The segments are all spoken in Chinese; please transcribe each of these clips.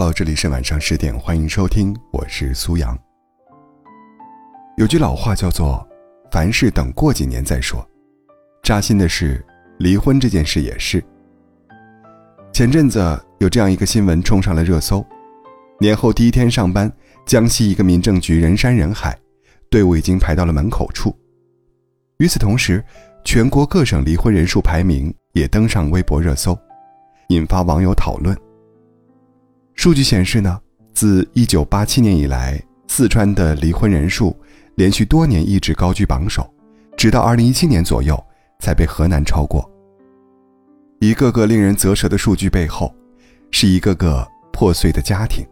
Hello，这里是晚上十点，欢迎收听，我是苏阳。有句老话叫做“凡事等过几年再说”，扎心的是，离婚这件事也是。前阵子有这样一个新闻冲上了热搜：年后第一天上班，江西一个民政局人山人海，队伍已经排到了门口处。与此同时，全国各省离婚人数排名也登上微博热搜，引发网友讨论。数据显示呢，自1987年以来，四川的离婚人数连续多年一直高居榜首，直到2017年左右才被河南超过。一个个令人啧舌的数据背后，是一个个破碎的家庭。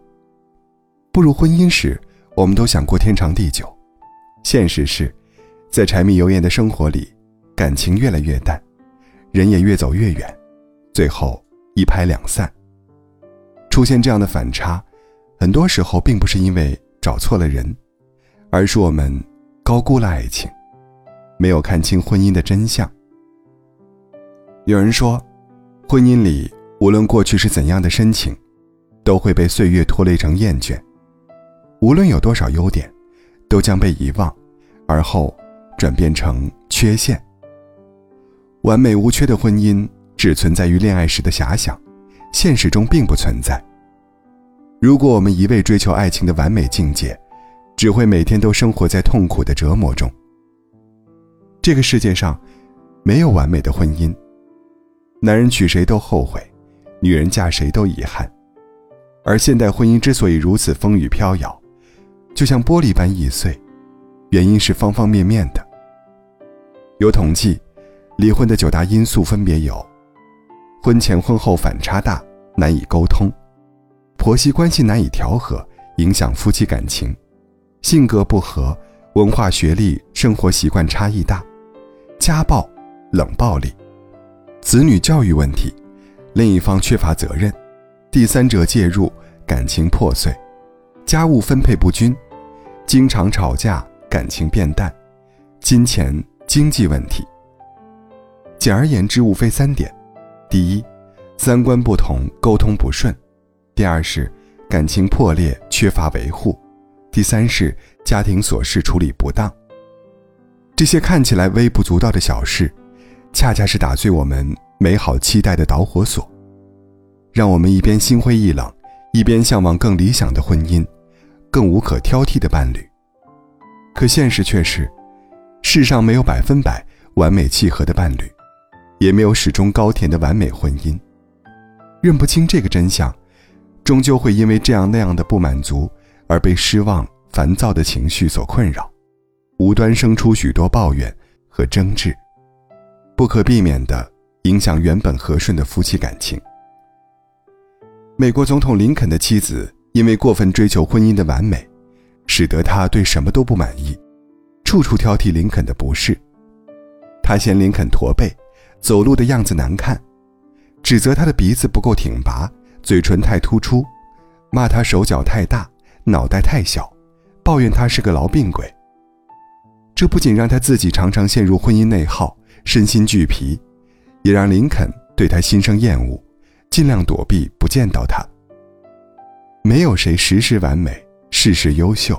步入婚姻时，我们都想过天长地久，现实是，在柴米油盐的生活里，感情越来越淡，人也越走越远，最后一拍两散。出现这样的反差，很多时候并不是因为找错了人，而是我们高估了爱情，没有看清婚姻的真相。有人说，婚姻里无论过去是怎样的深情，都会被岁月拖累成厌倦；无论有多少优点，都将被遗忘，而后转变成缺陷。完美无缺的婚姻只存在于恋爱时的遐想，现实中并不存在。如果我们一味追求爱情的完美境界，只会每天都生活在痛苦的折磨中。这个世界上，没有完美的婚姻。男人娶谁都后悔，女人嫁谁都遗憾。而现代婚姻之所以如此风雨飘摇，就像玻璃般易碎，原因是方方面面的。有统计，离婚的九大因素分别有：婚前婚后反差大，难以沟通。婆媳关系难以调和，影响夫妻感情；性格不合，文化学历、生活习惯差异大；家暴、冷暴力；子女教育问题；另一方缺乏责任；第三者介入，感情破碎；家务分配不均；经常吵架，感情变淡；金钱经济问题。简而言之，无非三点：第一，三观不同，沟通不顺。第二是感情破裂，缺乏维护；第三是家庭琐事处理不当。这些看起来微不足道的小事，恰恰是打碎我们美好期待的导火索，让我们一边心灰意冷，一边向往更理想的婚姻，更无可挑剔的伴侣。可现实却是，世上没有百分百完美契合的伴侣，也没有始终高甜的完美婚姻。认不清这个真相。终究会因为这样那样的不满足而被失望、烦躁的情绪所困扰，无端生出许多抱怨和争执，不可避免地影响原本和顺的夫妻感情。美国总统林肯的妻子因为过分追求婚姻的完美，使得他对什么都不满意，处处挑剔林肯的不是。他嫌林肯驼背，走路的样子难看，指责他的鼻子不够挺拔。嘴唇太突出，骂他手脚太大，脑袋太小，抱怨他是个痨病鬼。这不仅让他自己常常陷入婚姻内耗，身心俱疲，也让林肯对他心生厌恶，尽量躲避不见到他。没有谁时时完美，事事优秀，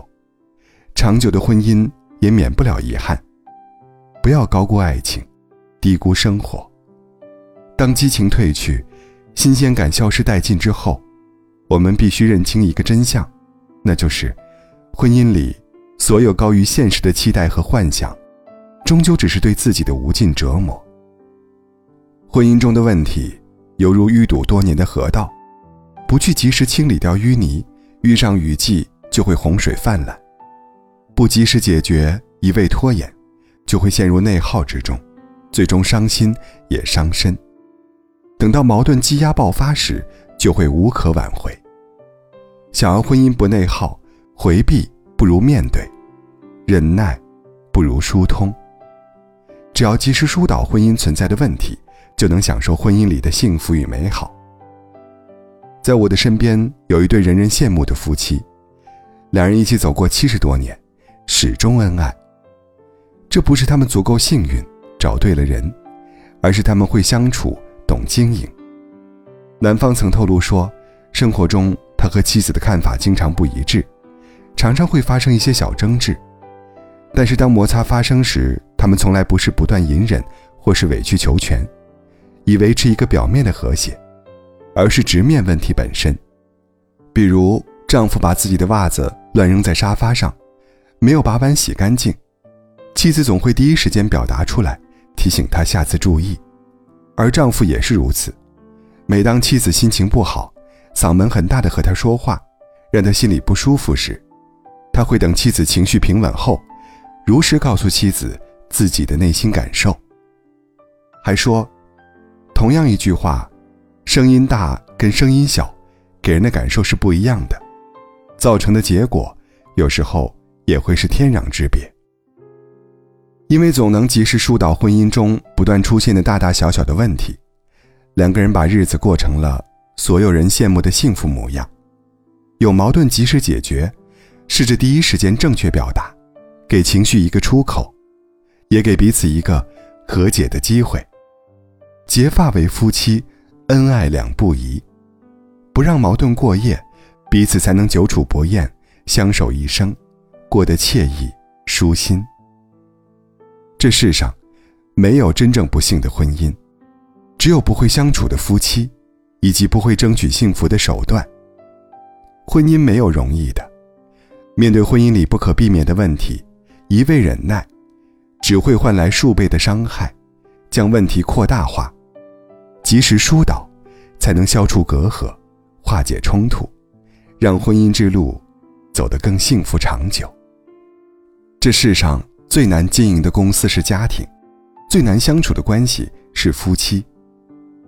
长久的婚姻也免不了遗憾。不要高估爱情，低估生活。当激情褪去。新鲜感消失殆尽之后，我们必须认清一个真相，那就是，婚姻里所有高于现实的期待和幻想，终究只是对自己的无尽折磨。婚姻中的问题，犹如淤堵多年的河道，不去及时清理掉淤泥，遇上雨季就会洪水泛滥；不及时解决，一味拖延，就会陷入内耗之中，最终伤心也伤身。等到矛盾积压爆发时，就会无可挽回。想要婚姻不内耗，回避不如面对，忍耐不如疏通。只要及时疏导婚姻存在的问题，就能享受婚姻里的幸福与美好。在我的身边有一对人人羡慕的夫妻，两人一起走过七十多年，始终恩爱。这不是他们足够幸运找对了人，而是他们会相处。经营。男方曾透露说，生活中他和妻子的看法经常不一致，常常会发生一些小争执。但是当摩擦发生时，他们从来不是不断隐忍，或是委曲求全，以维持一个表面的和谐，而是直面问题本身。比如，丈夫把自己的袜子乱扔在沙发上，没有把碗洗干净，妻子总会第一时间表达出来，提醒他下次注意。而丈夫也是如此，每当妻子心情不好，嗓门很大的和他说话，让他心里不舒服时，他会等妻子情绪平稳后。如实告诉妻子自己的内心感受，还说，同样一句话，声音大跟声音小，给人的感受是不一样的，造成的结果有时候也会是天壤之别。因为总能及时疏导婚姻中不断出现的大大小小的问题，两个人把日子过成了所有人羡慕的幸福模样。有矛盾及时解决，试着第一时间正确表达。给情绪一个出口，也给彼此一个和解的机会。结发为夫妻，恩爱两不疑，不让矛盾过夜，彼此才能久处不厌，相守一生，过得惬意舒心。这世上没有真正不幸的婚姻，只有不会相处的夫妻，以及不会争取幸福的手段。婚姻没有容易的，面对婚姻里不可避免的问题。一味忍耐，只会换来数倍的伤害，将问题扩大化。及时疏导，才能消除隔阂，化解冲突，让婚姻之路走得更幸福长久。这世上最难经营的公司是家庭，最难相处的关系是夫妻。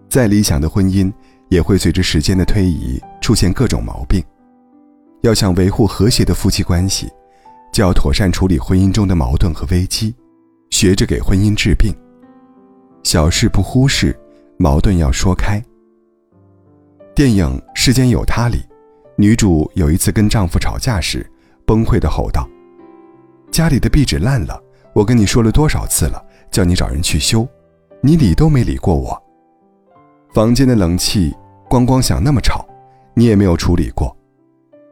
再理想的婚姻，也会随着时间的推移出现各种毛病。要想维护和谐的夫妻关系。就要妥善处理婚姻中的矛盾和危机，学着给婚姻治病。小事不忽视，矛盾要说开。电影《世间有他》里，女主有一次跟丈夫吵架时，崩溃的吼道：“家里的壁纸烂了，我跟你说了多少次了，叫你找人去修，你理都没理过我。房间的冷气咣咣响那么吵，你也没有处理过，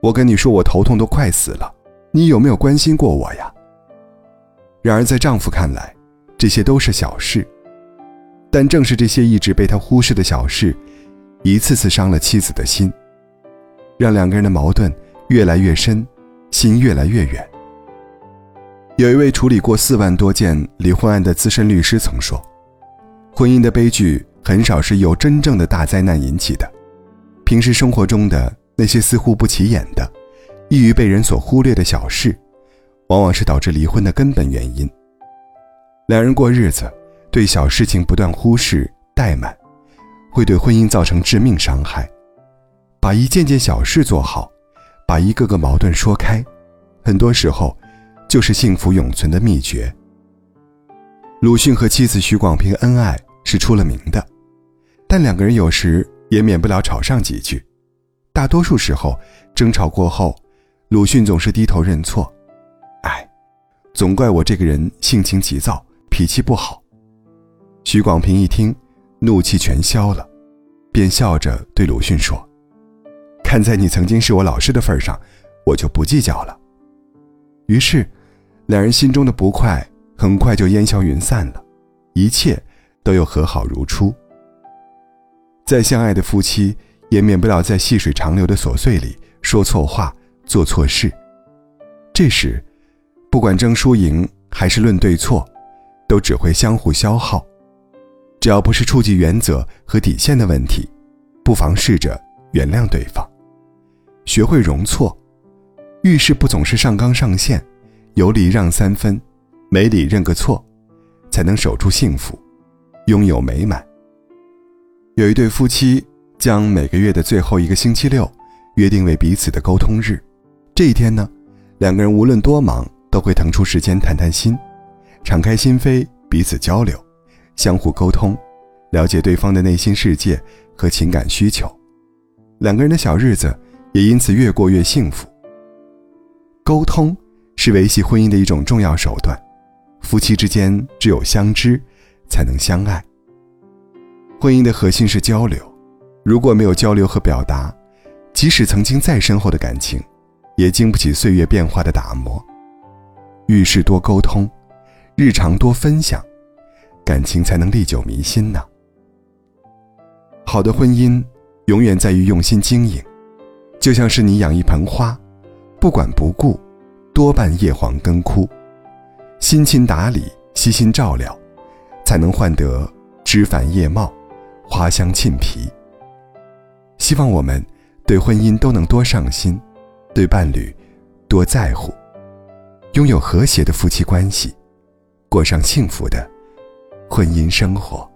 我跟你说我头痛都快死了。”你有没有关心过我呀？然而，在丈夫看来，这些都是小事，但正是这些一直被他忽视的小事，一次次伤了妻子的心，让两个人的矛盾越来越深，心越来越远。有一位处理过四万多件离婚案的资深律师曾说：“婚姻的悲剧很少是由真正的大灾难引起的，平时生活中的那些似乎不起眼的。”易于被人所忽略的小事，往往是导致离婚的根本原因。两人过日子，对小事情不断忽视怠慢，会对婚姻造成致命伤害。把一件件小事做好，把一个个矛盾说开，很多时候，就是幸福永存的秘诀。鲁迅和妻子许广平恩爱是出了名的，但两个人有时也免不了吵上几句。大多数时候，争吵过后。鲁迅总是低头认错，哎，总怪我这个人性情急躁，脾气不好。许广平一听，怒气全消了，便笑着对鲁迅说：“看在你曾经是我老师的份上，我就不计较了。”于是，两人心中的不快很快就烟消云散了，一切都又和好如初。再相爱的夫妻，也免不了在细水长流的琐碎里说错话。做错事，这时，不管争输赢还是论对错，都只会相互消耗。只要不是触及原则和底线的问题，不妨试着原谅对方，学会容错，遇事不总是上纲上线，有礼让三分，没礼认个错，才能守住幸福，拥有美满。有一对夫妻将每个月的最后一个星期六约定为彼此的沟通日。这一天呢，两个人无论多忙，都会腾出时间谈谈心，敞开心扉，彼此交流，相互沟通，了解对方的内心世界和情感需求。两个人的小日子也因此越过越幸福。沟通是维系婚姻的一种重要手段，夫妻之间只有相知，才能相爱。婚姻的核心是交流，如果没有交流和表达，即使曾经再深厚的感情，也经不起岁月变化的打磨。遇事多沟通，日常多分享，感情才能历久弥新呢。好的婚姻，永远在于用心经营，就像是你养一盆花，不管不顾，多半叶黄根枯。辛勤打理，悉心照料，才能换得枝繁叶茂，花香沁脾。希望我们对婚姻都能多上心，对伴侣多在乎，拥有和谐的夫妻关系，过上幸福的婚姻生活。